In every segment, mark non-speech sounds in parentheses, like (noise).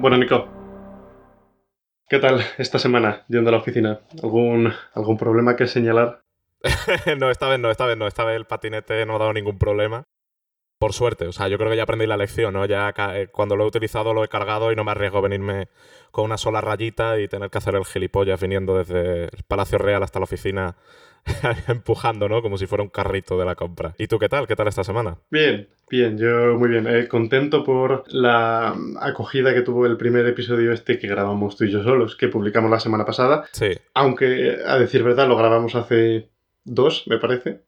Bueno, Nico, ¿qué tal esta semana yendo a la oficina? ¿Algún, algún problema que señalar? (laughs) no, esta vez no, esta vez no. Esta vez el patinete no ha dado ningún problema. Por suerte, o sea, yo creo que ya aprendí la lección, ¿no? Ya eh, cuando lo he utilizado lo he cargado y no me arriesgo a venirme con una sola rayita y tener que hacer el gilipollas viniendo desde el Palacio Real hasta la oficina (laughs) empujando, ¿no? Como si fuera un carrito de la compra. ¿Y tú qué tal? ¿Qué tal esta semana? Bien, bien, yo muy bien. Eh, contento por la acogida que tuvo el primer episodio este que grabamos tú y yo solos, que publicamos la semana pasada. Sí. Aunque, a decir verdad, lo grabamos hace dos, me parece.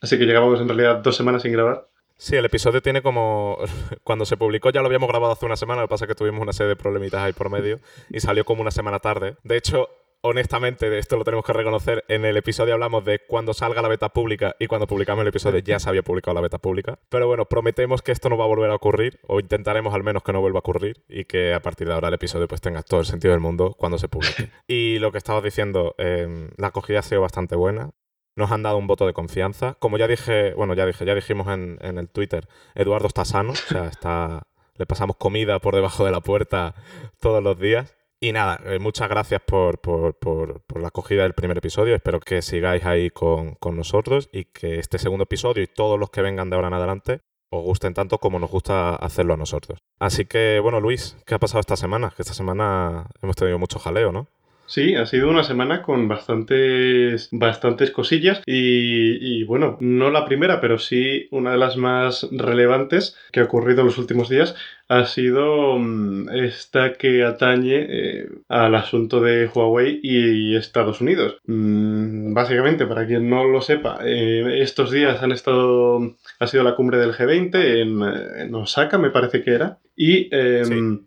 Así que llegábamos en realidad dos semanas sin grabar. Sí, el episodio tiene como. (laughs) Cuando se publicó ya lo habíamos grabado hace una semana, lo que pasa es que tuvimos una serie de problemitas ahí por medio y salió como una semana tarde. De hecho, honestamente, de esto lo tenemos que reconocer, en el episodio hablamos de cuando salga la beta pública y cuando publicamos el episodio ya se había publicado la beta pública. Pero bueno, prometemos que esto no va a volver a ocurrir, o intentaremos al menos que no vuelva a ocurrir, y que a partir de ahora el episodio pues tenga todo el sentido del mundo cuando se publique. (laughs) y lo que estabas diciendo, eh, la acogida ha sido bastante buena nos han dado un voto de confianza. Como ya dije, bueno, ya dije, ya dijimos en, el Twitter, Eduardo está sano, o sea, está, le pasamos comida por debajo de la puerta todos los días. Y nada, eh, muchas gracias por, la acogida del primer episodio. Espero que sigáis ahí con, con nosotros y que este segundo episodio y todos los que vengan de ahora en adelante os gusten tanto como nos gusta hacerlo a nosotros. Así que, bueno, Luis, ¿qué ha pasado esta semana? Que esta semana hemos tenido mucho jaleo, ¿no? Sí, ha sido una semana con bastantes, bastantes cosillas y, bueno, no la primera, pero sí una de las más relevantes que ha ocurrido en los últimos días ha sido mm, esta que atañe eh, al asunto de Huawei y Estados Unidos. Mm, básicamente, para quien no lo sepa, eh, estos días han estado, ha sido la cumbre del G20 en, Osaka, me parece que era, y... Em,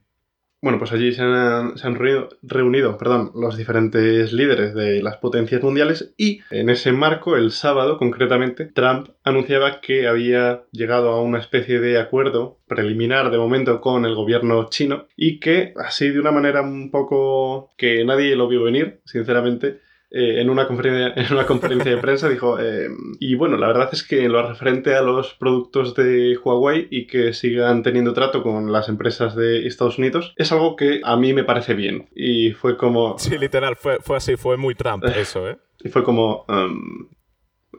bueno, pues allí se han, reunido, perdón, los diferentes líderes de las potencias mundiales y en ese marco, el sábado concretamente, Trump anunciaba que había llegado a una especie de acuerdo preliminar de momento con el gobierno chino y que así de una manera un poco que nadie lo vio venir, sinceramente, eh, en, una conferencia, (laughs) en una conferencia de prensa dijo, eh, y bueno, la verdad es que en lo referente a los productos de Huawei y que sigan teniendo trato con las empresas de Estados Unidos, es algo que a mí me parece bien. Y fue como... Sí, literal, fue, fue así, fue muy Trump (laughs) eso, ¿eh? Y fue como... Um,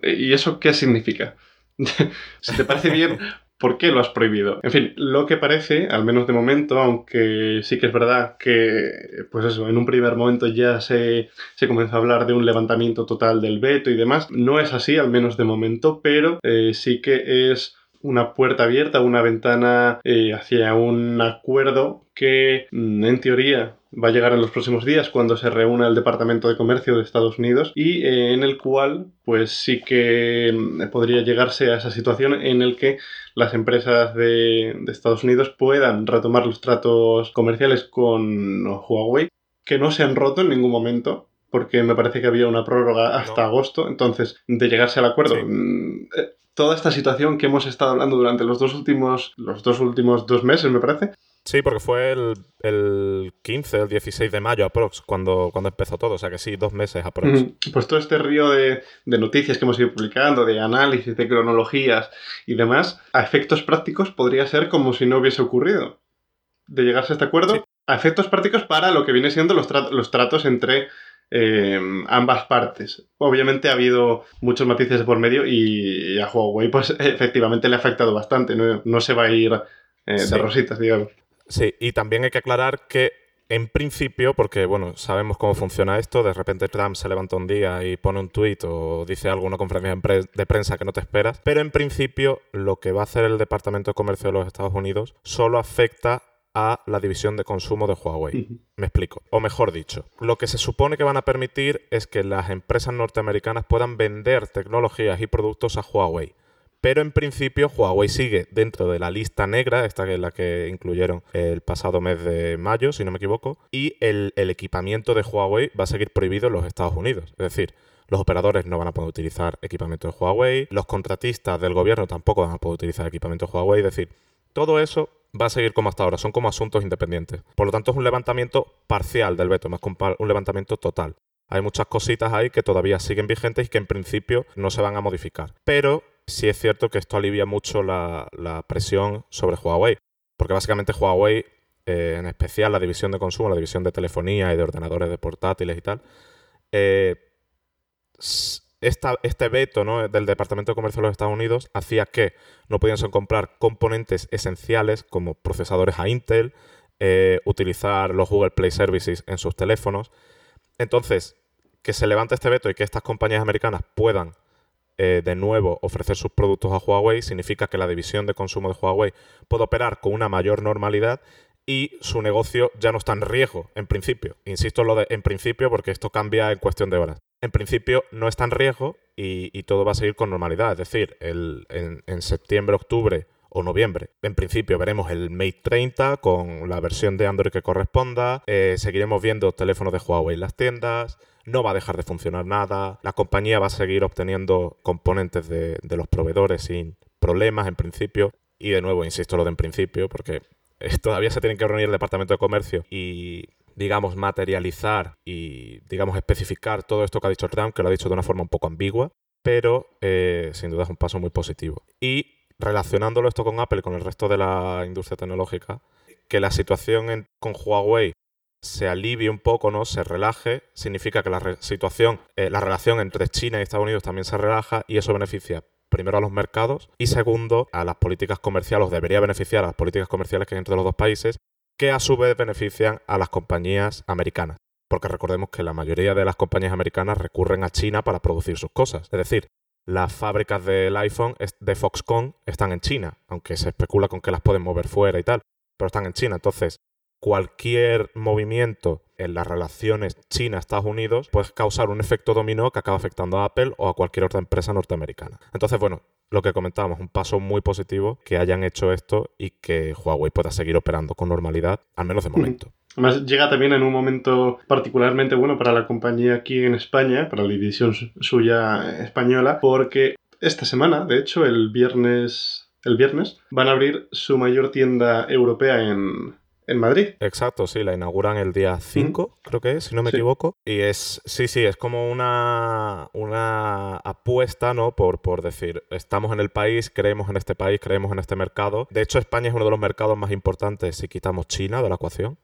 ¿Y eso qué significa? (laughs) si te parece bien, ¿Por qué lo has prohibido? En fin, lo que parece, al menos de momento, aunque sí que es verdad que, pues eso, en un primer momento ya se, comenzó a hablar de un levantamiento total del veto y demás, no es así, al menos de momento, pero eh, sí que es una puerta abierta, una ventana eh, hacia un acuerdo que mm, en teoría va a llegar en los próximos días cuando se reúna el Departamento de Comercio de Estados Unidos y eh, en el cual pues sí que mm, podría llegarse a esa situación en el que las empresas de, Estados Unidos puedan retomar los tratos comerciales con Huawei que no se han roto en ningún momento porque me parece que había una prórroga hasta agosto entonces de llegarse al acuerdo mm, eh, toda esta situación que hemos estado hablando durante los dos últimos los dos últimos dos meses me parece. Sí, porque fue el, el 15, el 16 de mayo aprox, cuando, cuando empezó todo, o sea que sí, dos meses aprox. Pues todo este río de, noticias que hemos ido publicando, de análisis, de cronologías y demás, a efectos prácticos podría ser como si no hubiese ocurrido. De llegarse a este acuerdo, a efectos prácticos para lo que viene siendo los, los tratos entre eh, ambas partes. Obviamente ha habido muchos matices por medio y a Huawei pues (laughs) efectivamente le ha afectado bastante, no, se va a ir eh, de rositas, digamos. Sí, y también hay que aclarar que en principio, porque bueno, sabemos cómo funciona esto, de repente Trump se levanta un día y pone un tuit o dice algo en una conferencia de prensa que no te esperas, pero en principio lo que va a hacer el Departamento de Comercio de los Estados Unidos solo afecta a la división de consumo de Huawei. Me explico. O mejor dicho, lo que se supone que van a permitir es que las empresas norteamericanas puedan vender tecnologías y productos a Huawei. Pero en principio Huawei sigue dentro de la lista negra, esta que es la que incluyeron el pasado mes de mayo, si no me equivoco, y el, equipamiento de Huawei va a seguir prohibido en los Estados Unidos. Es decir, los operadores no van a poder utilizar equipamiento de Huawei, los contratistas del gobierno tampoco van a poder utilizar equipamiento de Huawei, es decir, todo eso va a seguir como hasta ahora, son como asuntos independientes. Por lo tanto, es un levantamiento parcial del veto, más un levantamiento total. Hay muchas cositas ahí que todavía siguen vigentes y que en principio no se van a modificar. Pero sí es cierto que esto alivia mucho la, presión sobre Huawei. Porque básicamente Huawei eh, en especial la división de consumo, la división de telefonía y de ordenadores de portátiles y tal, eh, este veto del Departamento de Comercio de los Estados Unidos hacía que no pudiesen comprar componentes esenciales como procesadores a Intel, eh, utilizar los Google Play Services en sus teléfonos. Entonces, que se levante este veto y que estas compañías americanas puedan eh, de nuevo ofrecer sus productos a Huawei significa que la división de consumo de Huawei puede operar con una mayor normalidad y su negocio ya no está en riesgo, en principio. Insisto en lo de en principio porque esto cambia en cuestión de horas. En principio no está en riesgo y, todo va a seguir con normalidad. Es decir, en, septiembre, octubre o noviembre. En principio veremos el Mate 30 con la versión de Android que corresponda. Eh, seguiremos viendo teléfonos de Huawei en las tiendas no va a dejar de funcionar nada, la compañía va a seguir obteniendo componentes de, los proveedores sin problemas en principio. Y de nuevo, insisto lo de en principio, porque (laughs) todavía se tienen que reunir el Departamento de Comercio y digamos, materializar y, digamos, especificar todo esto que ha dicho Trump, que lo ha dicho de una forma un poco ambigua, pero eh, sin duda es un paso muy positivo. Y relacionándolo esto con Apple y con el resto de la industria tecnológica, que la situación con Huawei se alivie un poco, ¿no? Se relaje, significa que la situación, eh, la relación entre China y Estados Unidos también se relaja y eso beneficia primero a los mercados y segundo a las políticas comerciales, debería beneficiar a las políticas comerciales que hay entre los dos países, que a su vez benefician a las compañías americanas. Porque recordemos que la mayoría de las compañías americanas recurren a China para producir sus cosas. Es decir, las fábricas del iPhone de Foxconn están en China, aunque se especula con que las pueden mover fuera y tal, pero están en China. Entonces, cualquier movimiento en las relaciones China-Estados Unidos puede causar un efecto dominó que acaba afectando a Apple o a cualquier otra empresa norteamericana. Entonces, bueno, lo que comentábamos, un paso muy positivo que hayan hecho esto y que Huawei pueda seguir operando con normalidad, al menos de momento. Además, llega también en un momento particularmente bueno para la compañía aquí en España, para la división suya española, porque esta semana, de hecho, el viernes, el viernes, van a abrir su mayor tienda europea en, en Madrid. Exacto, sí, la inauguran el día 5, creo que es, si no me equivoco. Y es, sí, sí, es como una, una apuesta, ¿no? Por, por decir, estamos en el país, creemos en este país, creemos en este mercado. De hecho, España es uno de los mercados más importantes si quitamos China de la ecuación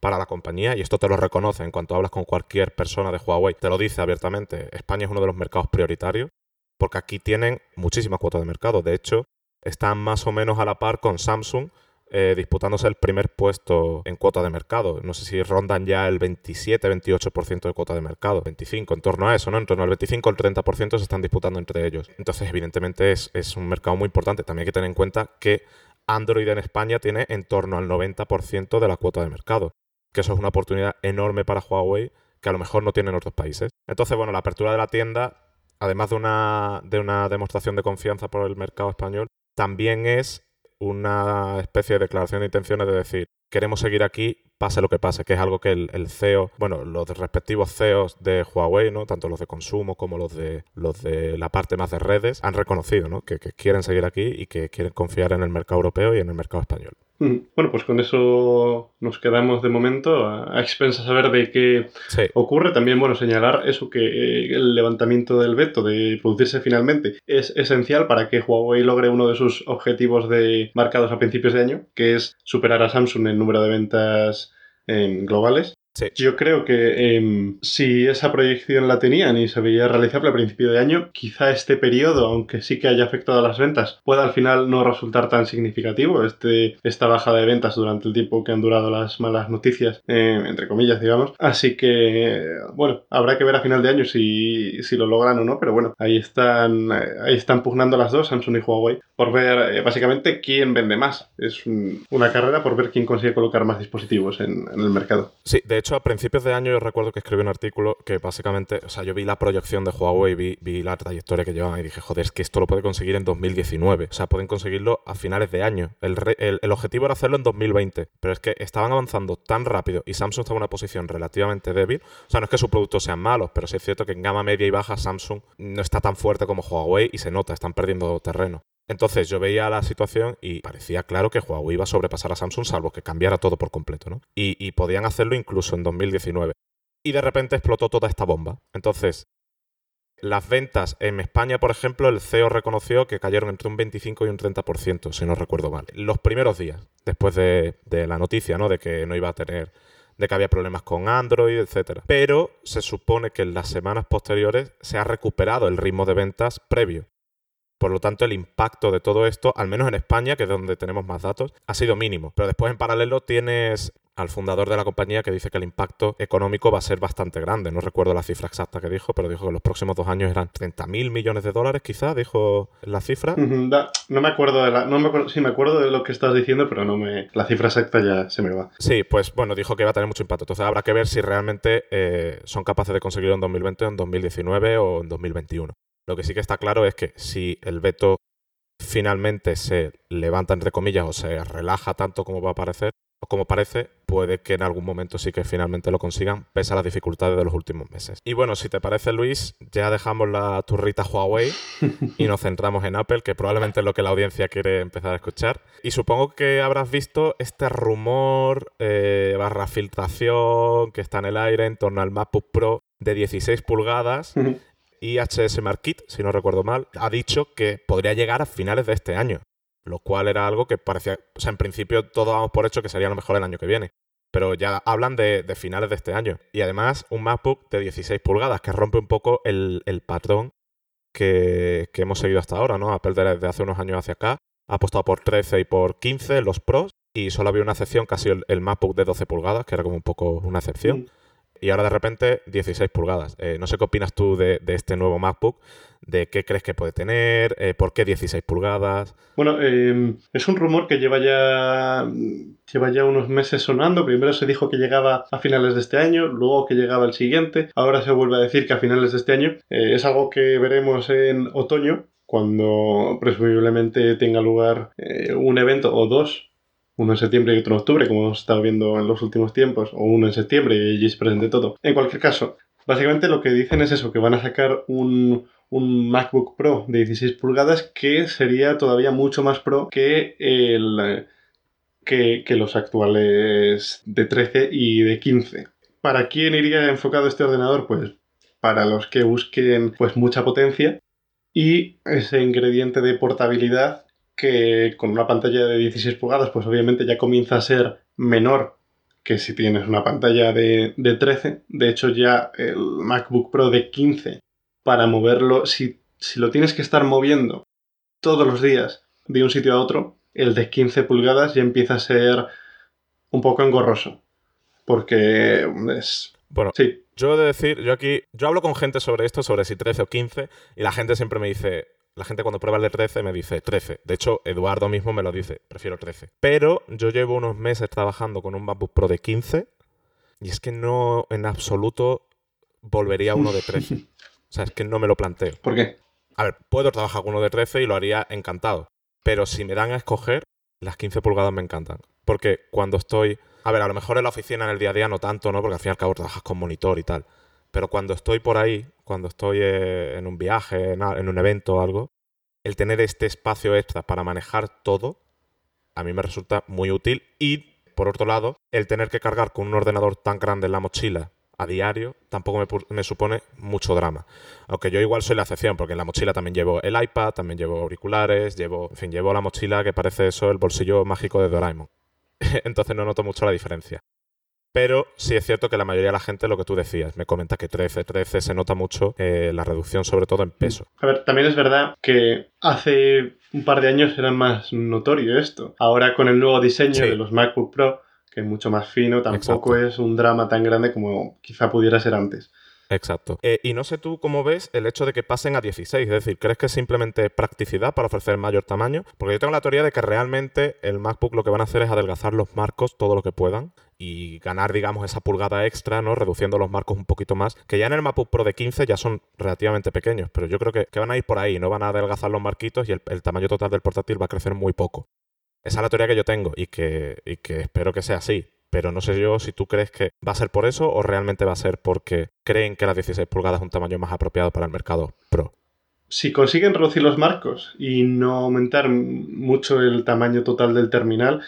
para la compañía y esto te lo reconoce en cuanto hablas con cualquier persona de Huawei, te lo dice abiertamente, España es uno de los mercados prioritarios porque aquí tienen muchísimas cuotas de mercado, de hecho están más o menos a la par con Samsung eh, disputándose el primer puesto en cuota de mercado. No sé si rondan ya el 27-28% de cuota de mercado, 25, en torno a eso, ¿no? En torno al 25 el 30% se están disputando entre ellos. Entonces, evidentemente, es, es un mercado muy importante. También hay que tener en cuenta que Android en España tiene en torno al 90% de la cuota de mercado, que eso es una oportunidad enorme para Huawei que a lo mejor no tienen otros países. Entonces, bueno, la apertura de la tienda, además de una, de una demostración de confianza por el mercado español, también es una especie de declaración de intenciones de decir, queremos seguir aquí, pase lo que pase, que es algo que el, CEO, bueno, los respectivos CEOs de Huawei, ¿no? Tanto los de consumo como los de los de la parte más de redes, han reconocido, ¿no? Que, que quieren seguir aquí y que quieren confiar en el mercado europeo y en el mercado español. Mm. Bueno, pues con eso nos quedamos de momento a, expensas a ver de qué ocurre. También, bueno, señalar eso que eh, el levantamiento del veto de producirse finalmente es esencial para que Huawei logre uno de sus objetivos de marcados a principios de año, que es superar a Samsung en número de ventas eh, globales. Yo creo que em, si esa proyección la tenían y se veía realizable a principio de año, quizá este periodo, aunque sí que haya afectado a las ventas, pueda al final no resultar tan significativo, este, esta baja de ventas durante el tiempo que han durado las malas noticias, em, entre comillas, digamos. Así que, bueno, habrá que ver a final de año si, si lo logran o no, pero bueno, ahí están, ahí están pugnando las dos, Samsung y Huawei, por ver eh, básicamente quién vende más. Es una carrera por ver quién consigue colocar más dispositivos en, en el mercado. Sí, de hecho, a principios de año yo recuerdo que escribí un artículo que básicamente, o sea, yo vi la proyección de Huawei, vi, vi la trayectoria que llevaban y dije, joder, es que esto lo puede conseguir en 2019. O sea, pueden conseguirlo a finales de año. El, el, objetivo era hacerlo en 2020, pero es que estaban avanzando tan rápido y Samsung estaba en una posición relativamente débil. O sea, no es que sus productos sean malos, pero sí es cierto que en gama media y baja Samsung no está tan fuerte como Huawei y se nota, están perdiendo terreno. Entonces yo veía la situación y parecía claro que Huawei iba a sobrepasar a Samsung salvo que cambiara todo por completo, ¿no? Y, podían hacerlo incluso en 2019. Y de repente explotó toda esta bomba. Entonces, Las ventas en España, por ejemplo, el CEO reconoció que cayeron entre un 25 y un 30%, si no recuerdo mal. Los primeros días, después de, la noticia, ¿no? De que no iba a tener, de que había problemas con Android, etc. Pero se supone que en las semanas posteriores se ha recuperado el ritmo de ventas previo. Por lo tanto, el impacto de todo esto, al menos en España, que es donde tenemos más datos, ha sido mínimo. Pero después, en paralelo, tienes al fundador de la compañía que dice que el impacto económico va a ser bastante grande. No recuerdo la cifra exacta que dijo, pero dijo que los próximos dos años eran 30.000 millones de dólares, quizá, dijo la cifra. No me acuerdo de la. No me acuerdo, sí, me acuerdo de lo que estás diciendo, pero no me. La cifra exacta ya se me va. Sí, pues bueno, dijo que va a tener mucho impacto. Entonces habrá que ver si realmente eh, son capaces de conseguirlo en 2020, en 2019 o en 2021. Lo que sí que está claro es que si el veto finalmente se levanta entre comillas o se relaja tanto como va a parecer o como parece, puede que en algún momento sí que finalmente lo consigan, pese a las dificultades de los últimos meses. Y bueno, si te parece, Luis, ya dejamos la turrita Huawei y nos centramos en Apple, que probablemente es lo que la audiencia quiere empezar a escuchar. Y supongo que habrás visto este rumor eh, barra filtración que está en el aire en torno al MacBook Pro de 16 pulgadas IHS Market, si no recuerdo mal, ha dicho que podría llegar a finales de este año, lo cual era algo que parecía, o sea, en principio todos damos por hecho que sería lo mejor el año que viene, pero ya hablan de, finales de este año. Y además un MacBook de 16 pulgadas que rompe un poco el, patrón que, hemos seguido hasta ahora, ¿no? Apple desde hace unos años hacia acá ha apostado por 13 y por 15 los Pros y solo había una excepción, casi el, el MacBook de 12 pulgadas, que era como un poco una excepción. Mm y ahora de repente 16 pulgadas. Eh, no sé qué opinas tú de, este nuevo MacBook, de qué crees que puede tener, eh, por qué 16 pulgadas. Bueno, em, es un rumor que lleva ya, lleva ya unos meses sonando. Primero se dijo que llegaba a finales de este año, luego que llegaba el siguiente, ahora se vuelve a decir que a finales de este año. Eh, es algo que veremos en otoño, cuando presumiblemente tenga lugar un evento o dos uno en septiembre y otro en octubre, como hemos estado viendo en los últimos tiempos, o uno en septiembre y allí se presente todo. En cualquier caso, básicamente lo que dicen es eso, que van a sacar un, MacBook Pro de 16 pulgadas que sería todavía mucho más pro que el que, que, los actuales de 13 y de 15. ¿Para quién iría enfocado este ordenador? Pues para los que busquen pues mucha potencia y ese ingrediente de portabilidad que con una pantalla de 16 pulgadas, pues obviamente ya comienza a ser menor que si tienes una pantalla de, 13. De hecho, ya el MacBook Pro de 15, para moverlo, si, si lo tienes que estar moviendo todos los días de un sitio a otro, el de 15 pulgadas ya empieza a ser un poco engorroso. Porque es. Bueno, sí. yo he de decir, yo aquí. Yo hablo con gente sobre esto, sobre si 13 o 15, y la gente siempre me dice la gente cuando prueba el de 13 me dice 13. De hecho, Eduardo mismo me lo dice, prefiero 13. Pero yo llevo unos meses trabajando con un MacBook Pro de 15 y es que no en absoluto volvería a uno de 13. o sea, es que no me lo planteo. ¿Por qué? A ver, puedo trabajar con uno de 13 y lo haría encantado. Pero si me dan a escoger, las 15 pulgadas me encantan. Porque cuando estoy... A ver, a lo mejor en la oficina, en el día a día, no tanto, ¿no? Porque al fin y al cabo trabajas con monitor y tal. Pero cuando estoy por ahí, cuando estoy eh, en un viaje, en un evento o algo, el tener este espacio extra para manejar todo, a mí me resulta muy útil. Y, por otro lado, el tener que cargar con un ordenador tan grande en la mochila a diario tampoco me, supone mucho drama. Aunque yo igual soy la excepción, porque en la mochila también llevo el iPad, también llevo auriculares, llevo, en fin, llevo la mochila que parece eso el bolsillo mágico de Doraemon. (laughs) Entonces no noto mucho la diferencia. Pero sí es cierto que la mayoría de la gente, lo que tú decías, me comenta que 13, 13 se nota mucho eh, la reducción, sobre todo en peso. A ver, también es verdad que hace un par de años era más notorio esto. Ahora con el nuevo diseño de los MacBook Pro, que es mucho más fino, tampoco es un drama tan grande como quizá pudiera ser antes. Exacto. Eh, y no sé tú cómo ves el hecho de que pasen a 16, es decir, ¿crees que es simplemente practicidad para ofrecer mayor tamaño? Porque yo tengo la teoría de que realmente el MacBook lo que van a hacer es adelgazar los marcos todo lo que puedan y ganar, digamos, esa pulgada extra, ¿no? Reduciendo los marcos un poquito más, que ya en el MacBook Pro de 15 ya son relativamente pequeños, pero yo creo que, van a ir por ahí, no van a adelgazar los marquitos y el, tamaño total del portátil va a crecer muy poco. Esa es la teoría que yo tengo y que, y que espero que sea así pero no sé yo si tú crees que va a ser por eso o realmente va a ser porque creen que las 16 pulgadas es un tamaño más apropiado para el mercado Pro. Si consiguen reducir los marcos y no aumentar mucho el tamaño total del terminal,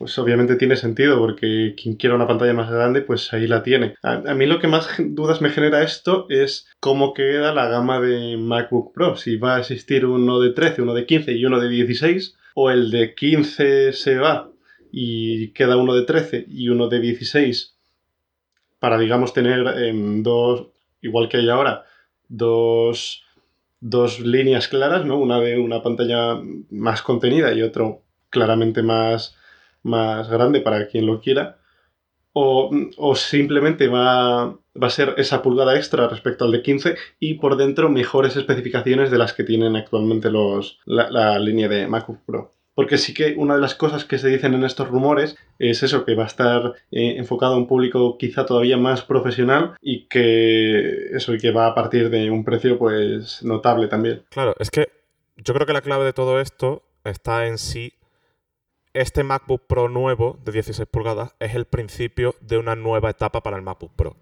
pues obviamente tiene sentido porque quien quiera una pantalla más grande, pues ahí la tiene. A, mí lo que más dudas me genera esto es cómo queda la gama de MacBook Pro, si va a existir uno de 13, uno de 15 y uno de 16, o el de 15 se va y queda uno de 13 y uno de 16 para, digamos, tener en dos, igual que hay ahora, dos, dos líneas claras, ¿no? Una de una pantalla más contenida y otro claramente más, más grande para quien lo quiera. O, o, simplemente va, va, a ser esa pulgada extra respecto al de 15 y por dentro mejores especificaciones de las que tienen actualmente los, la línea de MacBook Pro. Porque sí que una de las cosas que se dicen en estos rumores es eso, que va a estar eh, enfocado a un público quizá todavía más profesional y que eso, y que va a partir de un precio pues notable también. Claro, es que yo creo que la clave de todo esto está en sí. Este MacBook Pro nuevo de 16 pulgadas es el principio de una nueva etapa para el MacBook Pro.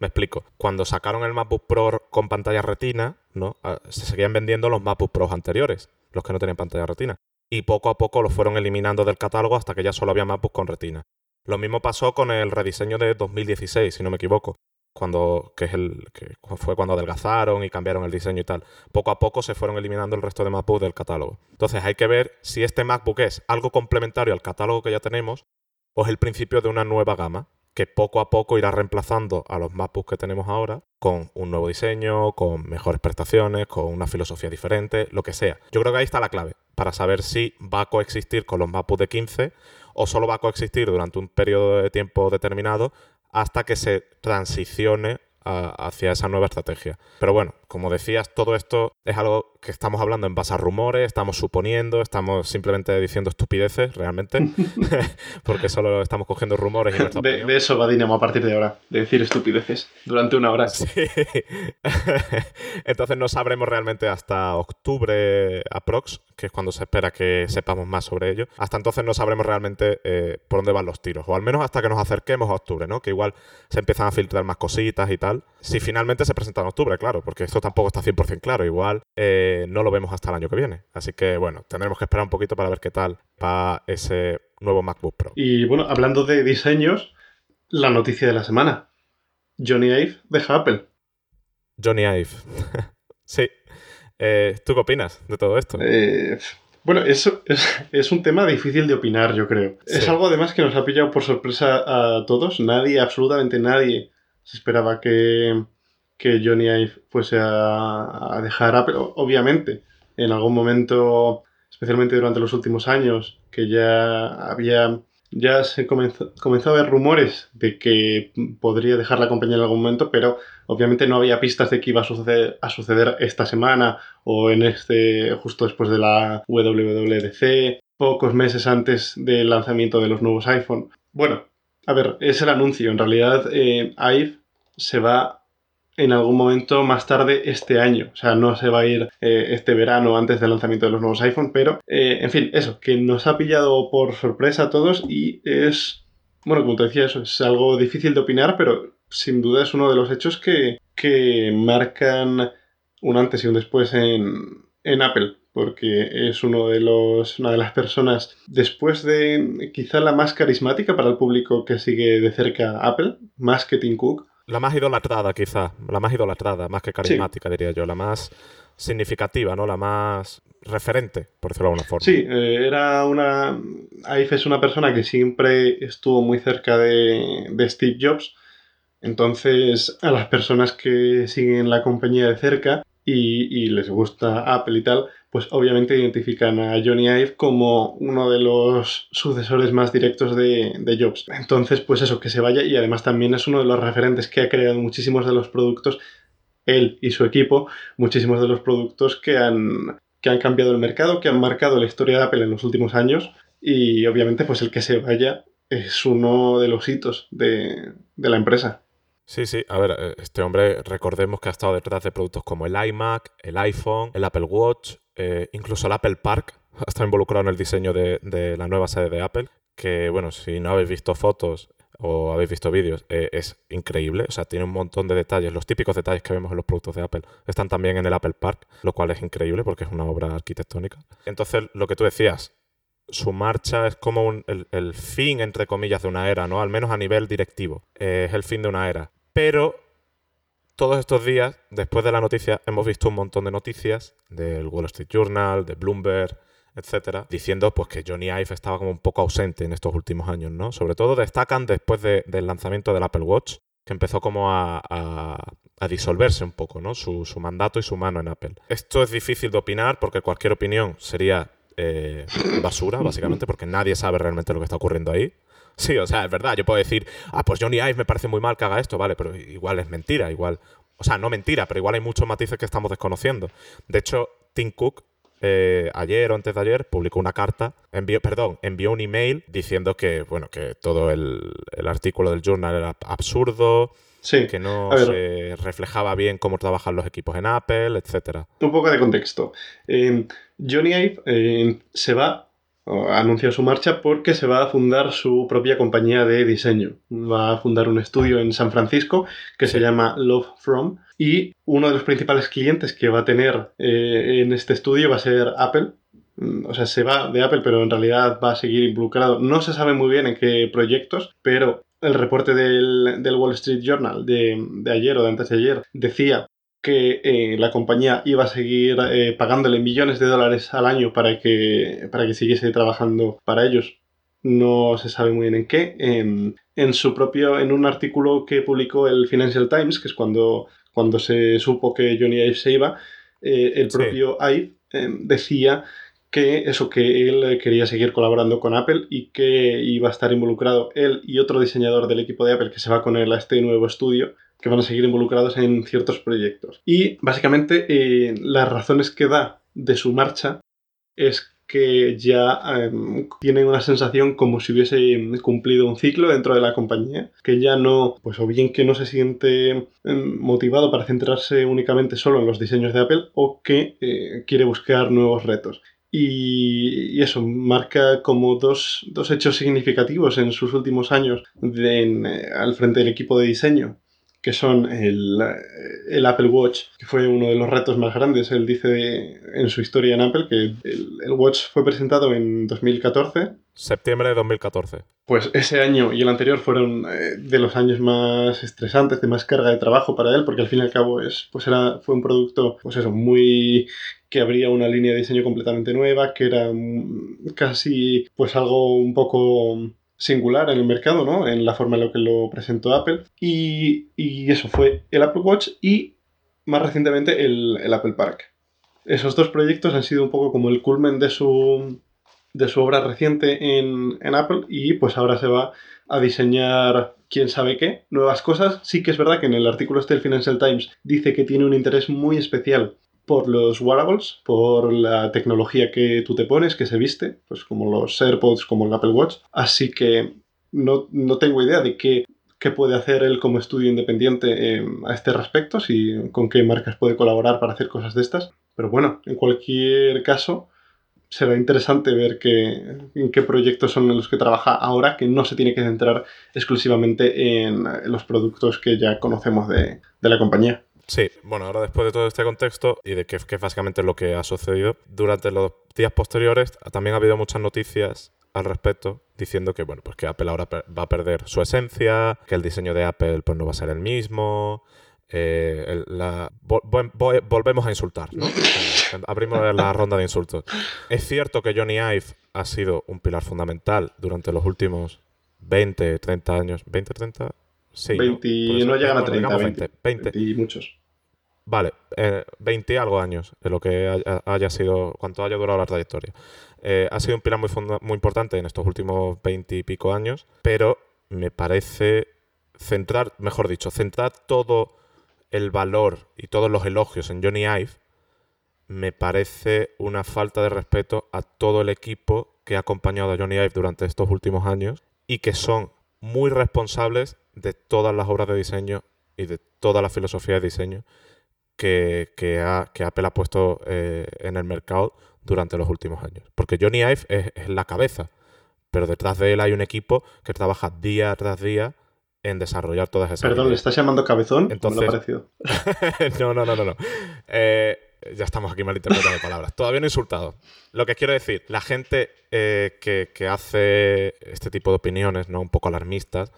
Me explico. Cuando sacaron el MacBook Pro con pantalla retina, ¿no? Ah, se seguían vendiendo los MacBook Pros anteriores, los que no tenían pantalla retina y poco a poco lo fueron eliminando del catálogo hasta que ya solo había MacBook con retina. Lo mismo pasó con el rediseño de 2016, si no me equivoco, cuando, que, es el, que fue cuando adelgazaron y cambiaron el diseño y tal. Poco a poco se fueron eliminando el resto de MacBook del catálogo. Entonces hay que ver si este MacBook es algo complementario al catálogo que ya tenemos o es el principio de una nueva gama que poco a poco irá reemplazando a los MacBooks que tenemos ahora con un nuevo diseño, con mejores prestaciones, con una filosofía diferente, lo que sea. Yo creo que ahí está la clave para saber si va a coexistir con los MacBooks de 15 o solo va a coexistir durante un periodo de tiempo determinado hasta que se transicione hacia esa nueva estrategia. Pero bueno, como decías, todo esto es algo que estamos hablando en base a rumores, estamos suponiendo, estamos simplemente diciendo estupideces realmente, (laughs) (laughs) porque solo estamos cogiendo rumores y de, de, eso va Dinamo a partir de ahora, de decir estupideces durante una hora. Sí. (laughs) Entonces no sabremos realmente hasta octubre aprox, que es cuando se espera que sepamos más sobre ello. Hasta entonces no sabremos realmente eh, por dónde van los tiros, o al menos hasta que nos acerquemos a octubre, ¿no? Que igual se empiezan a filtrar más cositas y tal. Si finalmente se presenta en octubre, claro, porque esto tampoco está 100% claro. Igual eh, no lo vemos hasta el año que viene. Así que bueno, tendremos que esperar un poquito para ver qué tal va ese nuevo MacBook Pro. Y bueno, hablando de diseños, la noticia de la semana. Johnny Ive deja Apple. Johnny Ive. (laughs) sí. Eh, ¿Tú qué opinas de todo esto? Eh, bueno, eso es, un tema difícil de opinar, yo creo. Es algo además que nos ha pillado por sorpresa a todos. Nadie, absolutamente nadie, se esperaba que, que Johnny fuese a, dejar Apple. Obviamente, en algún momento, especialmente durante los últimos años, que ya había. Ya se comenzó, comenzó a haber rumores de que podría dejar la compañía en algún momento, pero obviamente no había pistas de que iba a suceder, a suceder esta semana o en este, justo después de la WWDC, pocos meses antes del lanzamiento de los nuevos iPhone. Bueno, a ver, es el anuncio. En realidad, eh, Ive se va en algún momento más tarde este año. O sea, no se va a ir eh, este verano antes del lanzamiento de los nuevos iPhone, pero eh, en fin, eso, que nos ha pillado por sorpresa a todos y es, bueno, como te decía, eso es algo difícil de opinar, pero sin duda es uno de los hechos que, que marcan un antes y un después en, en Apple porque es uno de los, una de las personas, después de quizá la más carismática para el público que sigue de cerca Apple, más que Tim Cook, la más idolatrada, quizá. La más idolatrada, más que carismática, diría yo. La más significativa, ¿no? La más referente, por decirlo de alguna forma. Sí, eh, era una. Ive es una persona que siempre estuvo muy cerca de, de Steve Jobs. Entonces, a las personas que siguen la compañía de cerca y, les gusta Apple y tal, pues obviamente identifican a Johnny Ive como uno de los sucesores más directos de, Jobs. Entonces, pues eso, que se vaya y además también es uno de los referentes que ha creado muchísimos de los productos, él y su equipo, muchísimos de los productos que han, que han cambiado el mercado, que han marcado la historia de Apple en los últimos años y obviamente pues el que se vaya es uno de los hitos de, de la empresa. Sí, sí, a ver, eh, este hombre recordemos que ha estado detrás de productos como el iMac, el iPhone, el Apple Watch, eh, incluso el Apple Park (laughs) ha estado involucrado en el diseño de, la nueva sede de Apple, que bueno, si no habéis visto fotos o habéis visto vídeos, eh, es increíble, o sea, tiene un montón de detalles, los típicos detalles que vemos en los productos de Apple están también en el Apple Park, lo cual es increíble porque es una obra arquitectónica. Entonces, lo que tú decías, su marcha es como el, fin, entre comillas, de una era, ¿no? Al menos a nivel directivo. es el fin de una era. Pero todos estos días, después de la noticia, hemos visto un montón de noticias del Wall Street Journal, de Bloomberg, etcétera, diciendo pues que Johnny Ive estaba como un poco ausente en estos últimos años, ¿no? Sobre todo destacan después del lanzamiento del Apple Watch, que empezó como a, disolverse un poco, ¿no? Su, mandato y su mano en Apple. Esto es difícil de opinar porque cualquier opinión sería eh, basura, básicamente, porque nadie sabe realmente lo que está ocurriendo ahí. Sí, o sea, es verdad. Yo puedo decir, ah, pues Johnny Ive me parece muy mal que haga esto, vale, pero igual es mentira, igual. O sea, no mentira, pero igual hay muchos matices que estamos desconociendo. De hecho, Tim Cook eh, ayer o antes de ayer publicó una carta, envió, perdón, envió un email diciendo que, bueno, que todo el, artículo del journal era absurdo, que no se reflejaba bien cómo trabajan los equipos en Apple, etcétera. Un poco de contexto. Eh, Johnny Ive eh, se va anuncia su marcha porque se va a fundar su propia compañía de diseño. Va a fundar un estudio en San Francisco que se llama Love From y uno de los principales clientes que va a tener eh, en este estudio va a ser Apple. O sea, se va de Apple, pero en realidad va a seguir involucrado. No se sabe muy bien en qué proyectos, pero el reporte del, Wall Street Journal de, de ayer o de antes de ayer decía que eh, la compañía iba a seguir eh, pagándole millones de dólares al año para que, para que siguiese trabajando para ellos. No se sabe muy bien en qué. en su propio, en un artículo que publicó el Financial Times, que es cuando, cuando se supo que Johnny Ive se iba, eh, el propio Ive decía que eso, que él quería seguir colaborando con Apple y que iba a estar involucrado él y otro diseñador del equipo de Apple que se va con él a este nuevo estudio que van a seguir involucrados en ciertos proyectos. Y básicamente eh, las razones que da de su marcha es que ya em, tiene una sensación como si hubiese cumplido un ciclo dentro de la compañía, que ya no, pues o bien que no se siente em, motivado para centrarse únicamente solo en los diseños de Apple o que eh, quiere buscar nuevos retos. Y, eso marca como dos, hechos significativos en sus últimos años eh, al frente del equipo de diseño que son el, Apple Watch, que fue uno de los retos más grandes. Él dice en su historia en Apple que el, Watch fue presentado en 2014. Septiembre de 2014. Pues ese año y el anterior fueron eh, de los años más estresantes, de más carga de trabajo para él, porque al fin y al cabo es, pues era, fue un producto, pues eso, muy que abría una línea de diseño completamente nueva, que era casi pues algo un poco singular en el mercado, ¿no? En la forma en la que lo presentó Apple. Y, eso fue el Apple Watch y más recientemente el, Apple Park. Esos dos proyectos han sido un poco como el culmen de su, de su obra reciente en, en Apple y pues ahora se va a diseñar quién sabe qué, nuevas cosas. Sí que es verdad que en el artículo este del Financial Times dice que tiene un interés muy especial por los wearables, por la tecnología que tú te pones, que se viste, pues como los AirPods, como el Apple Watch. Así que no, tengo idea de qué, qué, puede hacer él como estudio independiente eh, a este respecto, si con qué marcas puede colaborar para hacer cosas de estas. Pero bueno, en cualquier caso, será interesante ver en qué proyectos son los que trabaja ahora, que no se tiene que centrar exclusivamente en los productos que ya conocemos de la compañía. Sí, bueno, ahora después de todo este contexto y de que, que básicamente lo que ha sucedido, durante los días posteriores también ha habido muchas noticias al respecto diciendo que bueno pues que Apple ahora va a perder su esencia que el diseño de Apple pues no va a ser el mismo eh, volvemos a insultar ¿no? (laughs) abrimos la ronda de insultos es cierto que Johnny Ive ha sido un pilar fundamental durante los últimos 20 30 años 20 30 Sí, 20, ¿no? llegan a 30, 20, 20, y muchos. Vale, 20 y algo años de lo que haya, sido, cuanto haya durado la trayectoria. Eh, ha sido un pilar muy, muy importante en estos últimos 20 y pico años, pero me parece centrar, mejor dicho, centrar todo el valor y todos los elogios en Johnny Ive me parece una falta de respeto a todo el equipo que ha acompañado a Johnny Ive durante estos últimos años y que son muy responsables de todas las obras de diseño y de toda la filosofía de diseño que, que, Apple ha puesto eh, en el mercado durante los últimos años. Porque Johnny Ive es, la cabeza, pero detrás de él hay un equipo que trabaja día tras día en desarrollar todas esas Perdón, ¿le estás llamando cabezón? Entonces... Me lo ha (laughs) no, no, no, no. no. Eh, ya estamos aquí malinterpretando palabras. Todavía no he insultado. Lo que quiero decir, la gente eh, que, hace este tipo de opiniones, ¿no? Un poco alarmistas,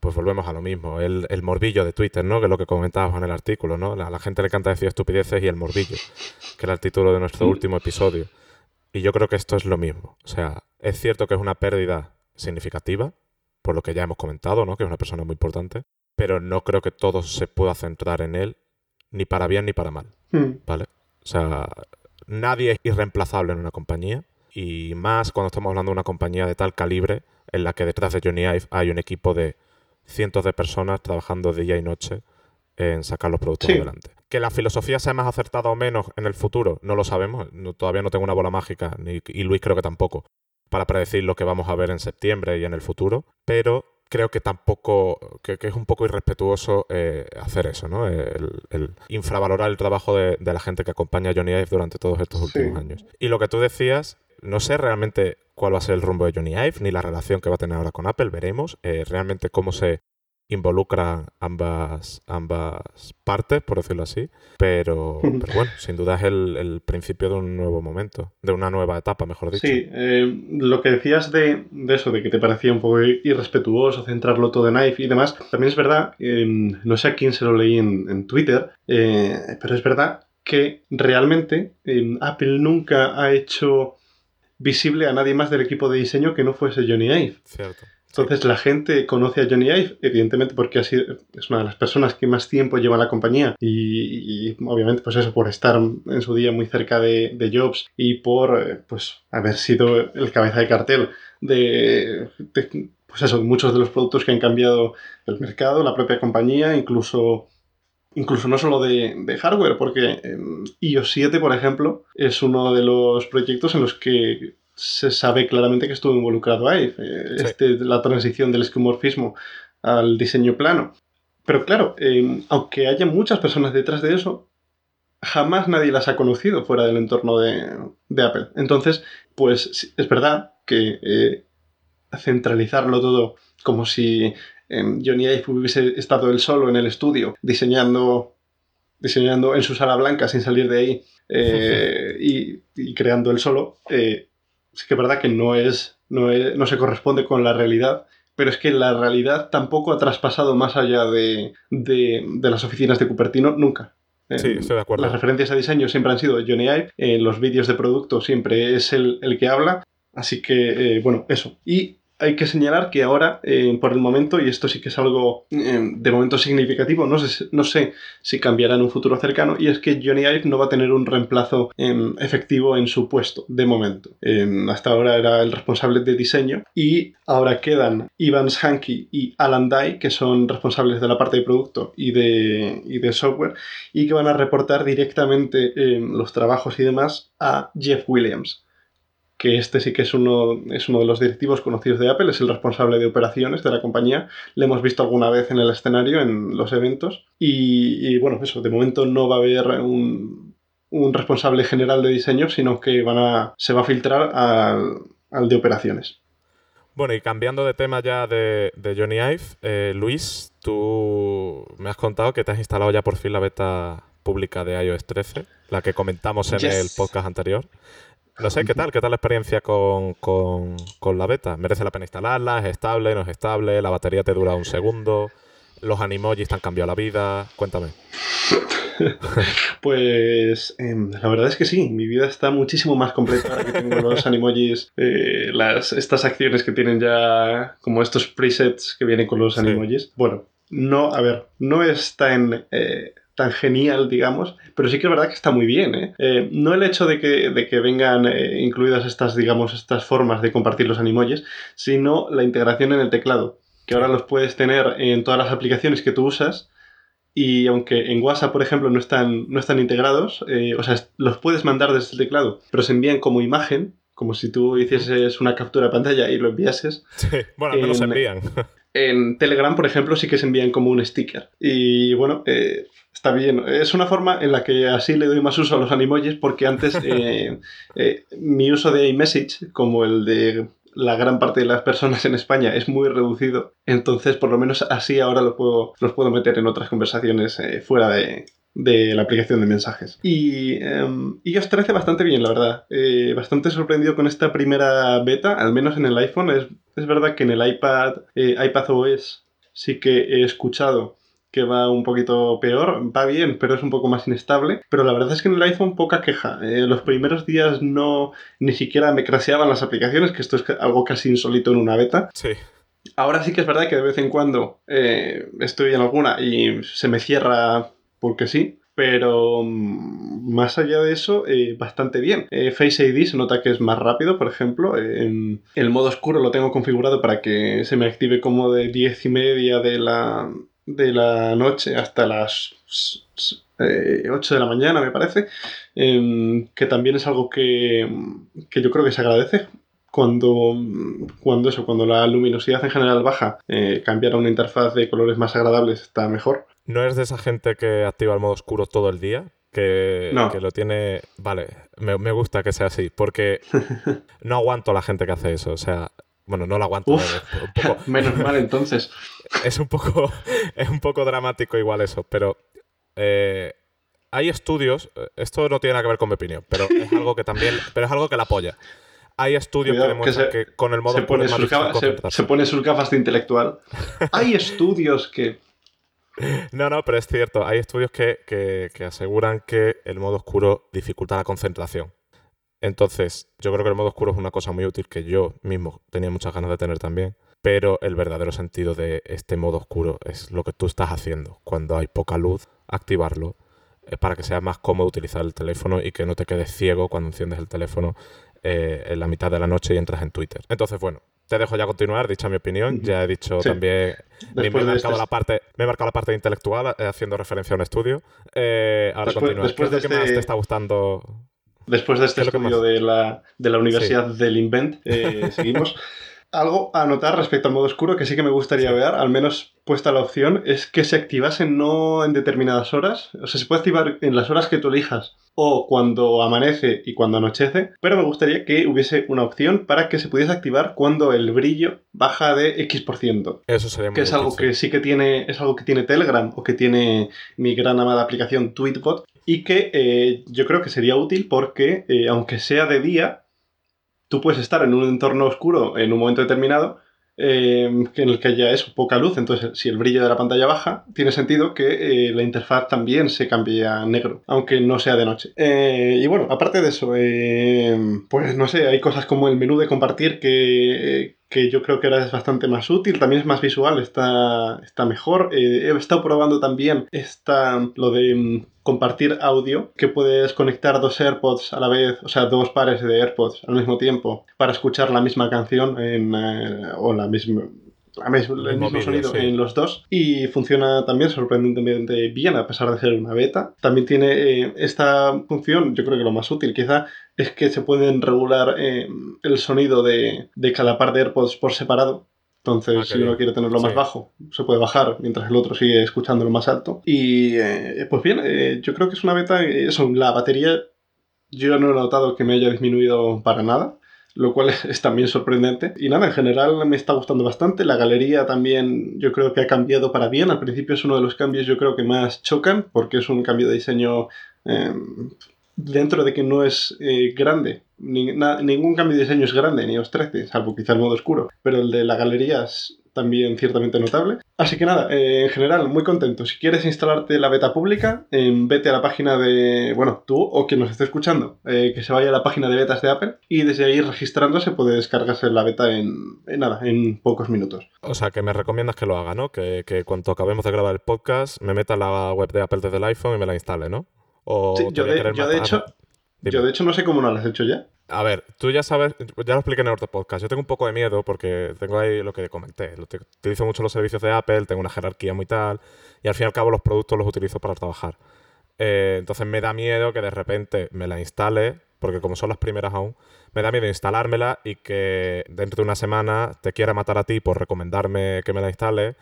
pues volvemos a lo mismo. El, morbillo de Twitter, ¿no? Que es lo que comentábamos en el artículo, ¿no? A la gente le encanta decir estupideces y el morbillo, que era el título de nuestro último episodio. Y yo creo que esto es lo mismo. O sea, es cierto que es una pérdida significativa, por lo que ya hemos comentado, ¿no? Que es una persona muy importante, pero no creo que todo se pueda centrar en él, ni para bien ni para mal. Hmm. ¿Vale? O sea, nadie es irreemplazable en una compañía, y más cuando estamos hablando de una compañía de tal calibre, en la que detrás de Johnny Ive hay un equipo de cientos de personas trabajando día y noche en sacar los productos adelante. Que la filosofía sea más acertada o menos en el futuro, no lo sabemos. todavía no tengo una bola mágica, ni, y Luis creo que tampoco, para predecir lo que vamos a ver en septiembre y en el futuro. Pero creo que tampoco, que, es un poco irrespetuoso eh, hacer eso, ¿no? El, infravalorar el trabajo de, la gente que acompaña a Johnny Ive durante todos estos últimos años. Y lo que tú decías, no sé realmente cuál va a ser el rumbo de Johnny Ive, ni la relación que va a tener ahora con Apple, veremos eh, realmente cómo se involucra ambas, ambas partes, por decirlo así. Pero, pero bueno, sin duda es el, principio de un nuevo momento, de una nueva etapa, mejor dicho. Sí, eh, lo que decías de, eso, de que te parecía un poco irrespetuoso centrarlo todo en Ive y demás, también es verdad, em, no sé a quién se lo leí en, Twitter, eh, pero es verdad que realmente em, Apple nunca ha hecho visible a nadie más del equipo de diseño que no fuese Johnny Ive. Cierto. Entonces la gente conoce a Johnny Ive, evidentemente porque es una de las personas que más tiempo lleva en la compañía y, obviamente pues eso por estar en su día muy cerca de, Jobs y por eh, pues haber sido el cabeza de cartel de, pues eso, muchos de los productos que han cambiado el mercado, la propia compañía, incluso incluso no solo de, hardware, porque iOS 7, por ejemplo, es uno de los proyectos en los que se sabe claramente que estuvo involucrado ahí, eh, este, la transición del esquimorfismo al diseño plano. Pero claro, em, aunque haya muchas personas detrás de eso, jamás nadie las ha conocido fuera del entorno de, Apple. Entonces, pues es verdad que eh, centralizarlo todo como si em, Johnny Ive hubiese estado él solo en el estudio diseñando, diseñando en su sala blanca sin salir de ahí eh, y, y, creando él solo, sí que es verdad que no es, no se corresponde con la realidad, pero es que la realidad tampoco ha traspasado más allá de, las oficinas de Cupertino nunca. Sí, estoy de acuerdo. Las referencias a diseño siempre han sido Johnny Ive, en los vídeos de producto siempre es el, el que habla, así que, eh, bueno, eso. Y hay que señalar que ahora, eh, por el momento, y esto sí que es algo eh, de momento significativo, no sé, si cambiará en un futuro cercano, y es que Johnny Ive no va a tener un reemplazo em, efectivo en su puesto, de momento. Hasta ahora era el responsable de diseño, y ahora quedan Ivan Sankey y Alan Dye, que son responsables de la parte de producto y de, software, y que van a reportar directamente los trabajos y demás a Jeff Williams que este sí que es uno, es uno de los directivos conocidos de Apple, es el responsable de operaciones de la compañía. Le hemos visto alguna vez en el escenario, en los eventos. Y, bueno, eso, de momento no va a haber un, responsable general de diseño, sino que van a, se va a filtrar al, de operaciones. Bueno, y cambiando de tema ya de, Johnny Ive, eh, Luis, tú me has contado que te has instalado ya por fin la beta pública de iOS 13, la que comentamos en el podcast anterior. No sé, ¿qué tal? ¿Qué tal la experiencia con, la beta? ¿Merece la pena instalarla? ¿Es estable? ¿No es estable? ¿La batería te dura un segundo? ¿Los animojis te han cambiado la vida? Cuéntame. (laughs) pues em, la verdad es que sí, mi vida está muchísimo más completa ahora que tengo los animojis, eh, las, estas acciones que tienen ya como estos presets que vienen con los animojis. Bueno, no, a ver, no está en... Eh, tan genial, digamos, pero sí que es verdad que está muy bien. ¿eh? Eh, no el hecho de que, de que vengan eh, incluidas estas, digamos, estas formas de compartir los animojis, sino la integración en el teclado, que ahora los puedes tener en todas las aplicaciones que tú usas. Y aunque en WhatsApp, por ejemplo, no están, no están integrados, o sea, los puedes mandar desde el teclado, pero se envían como imagen, como si tú hicieses una captura de pantalla y lo enviases. Sí, bueno, al menos envían. En Telegram, por ejemplo, sí que se envían como un sticker. Y bueno, eh, está bien. Es una forma en la que así le doy más uso a los animojis porque antes (laughs) eh, eh, mi uso de iMessage, como el de la gran parte de las personas en España, es muy reducido. Entonces, por lo menos así ahora lo puedo, los puedo meter en otras conversaciones fuera de, de la aplicación de mensajes. Y eh, iOS 13 bastante bien, la verdad. Eh, bastante sorprendido con esta primera beta, al menos en el iPhone. Es, es verdad que en el iPad, eh, iPad OS sí que he escuchado que va un poquito peor, va bien, pero es un poco más inestable. Pero la verdad es que en el iPhone poca queja. Eh, los primeros días no ni siquiera me craseaban las aplicaciones, que esto es algo casi insólito en una beta. Sí. Ahora sí que es verdad que de vez en cuando eh, estoy en alguna y se me cierra porque sí. Pero mm, más allá de eso, eh, bastante bien. Eh, Face ID se nota que es más rápido, por ejemplo. En el modo oscuro lo tengo configurado para que se me active como de 10 y media de la, de la noche hasta las eh, 8 de la mañana, me parece. Em, que también es algo que, que yo creo que se agradece cuando, cuando eso, cuando la luminosidad en general baja, eh, cambiar a una interfaz de colores más agradables está mejor. ¿No eres de esa gente que activa el modo oscuro todo el día? Que, No. que lo tiene. Vale, me, me gusta que sea así, porque (laughs) no aguanto a la gente que hace eso. O sea, bueno, no lo aguanto. Uf. es un poco, (laughs) Menos mal entonces. (laughs) es un poco, es un poco dramático igual eso, pero eh, hay estudios, eh, esto no tiene nada que ver con mi opinión, pero es algo que también, pero es algo que la apoya. Hay estudios Cuidado, que demuestran que con el modo Se pone, es gafas, se, pone sus gafas de intelectual. Hay estudios que... No, no, pero es cierto, hay estudios que, que- que aseguran que el modo oscuro dificulta la concentración. Entonces, yo creo que el modo oscuro es una cosa muy útil que yo mismo tenía muchas ganas de tener también, pero el verdadero sentido de este modo oscuro es lo que tú estás haciendo. Cuando hay poca luz, activarlo eh, para que sea más cómodo utilizar el teléfono y que no te quedes ciego cuando enciendes el teléfono eh, en la mitad de la noche y entras en Twitter. Entonces, bueno, te dejo ya continuar, dicha mi opinión. Ya he dicho Sí. también me, me he Después de marcado este- la parte, me he marcado la parte intelectual eh, haciendo referencia a un estudio. Eh, ahora Después- continúa. después ¿Qué es de que más este- te está gustando? Después de este ¿Qué es estudio de la, de la Universidad del Invent, eh, (laughs) seguimos. Algo a notar respecto al modo oscuro que sí que me gustaría ver, al menos puesta la opción, es que se activase no en determinadas horas. O sea, se puede activar en las horas que tú elijas o cuando amanece y cuando anochece, pero me gustaría que hubiese una opción para que se pudiese activar cuando el brillo baja de X%. Eso sería muy que es algo que sí que tiene es algo que tiene Telegram o que tiene mi gran amada aplicación Tweetbot y que eh, yo creo que sería útil porque eh, aunque sea de día tú puedes estar en un entorno oscuro en un momento determinado que en el que haya eso, poca luz. Entonces si el brillo de la pantalla baja tiene sentido que eh, la interfaz también se cambie a negro aunque no sea de noche. Eh, y bueno aparte de eso eh, pues no sé hay cosas como el menú de compartir que que yo creo que ahora es bastante más útil, también es más visual, está, está mejor. Eh, he estado probando también esta, lo de mm, compartir audio, que puedes conectar dos AirPods a la vez, o sea, dos pares de AirPods al mismo tiempo para escuchar la misma canción en, eh, o la misma... el mismo mismo vídeo, sonido sí. en los dos y funciona también sorprendentemente bien a pesar de ser una beta. También tiene eh, esta función, yo creo que lo más útil quizá es que se pueden regular eh, el sonido de, de cada par de AirPods por separado. Entonces, Ah, si uno bien. quiere tenerlo más Sí. bajo, se puede bajar mientras el otro sigue escuchándolo más alto. Y eh, pues bien, eh, yo creo que es una beta. eh, Eso, la batería, yo no he notado que me haya disminuido para nada, lo cual (laughs) es, también sorprendente. Y nada, en general me está gustando bastante. La galería también, yo creo que ha cambiado para bien. Al principio es uno de los cambios, yo creo que más chocan, porque es un cambio de diseño. eh, dentro de que no es eh, grande. Ni- na- ningún cambio de diseño es grande, ni os 13, salvo quizá el modo oscuro. Pero el de la galería es también ciertamente notable. Así que nada, eh, en general, muy contento. Si quieres instalarte la beta pública, eh, vete a la página de, bueno, tú o quien nos esté escuchando, eh, que se vaya a la página de betas de Apple y desde ahí registrándose puede descargarse la beta en, en nada, en pocos minutos. O sea, que me recomiendas que lo haga, ¿no? Que, que cuando acabemos de grabar el podcast me meta a la web de Apple desde el iPhone y me la instale, ¿no? O Sí, yo, de, yo hecho, Dime. yo de hecho no sé cómo no lo has hecho ya. A ver, tú ya sabes, ya lo expliqué en el otro podcast. Yo tengo un poco de miedo porque tengo ahí lo que comenté. Utilizo mucho los servicios de Apple, tengo una jerarquía muy tal, y al fin y al cabo los productos los utilizo para trabajar. Eh, entonces me da miedo que de repente me la instale, porque como son las primeras aún, me da miedo instalármela y que dentro de una semana te quiera matar a ti por recomendarme que me la instale.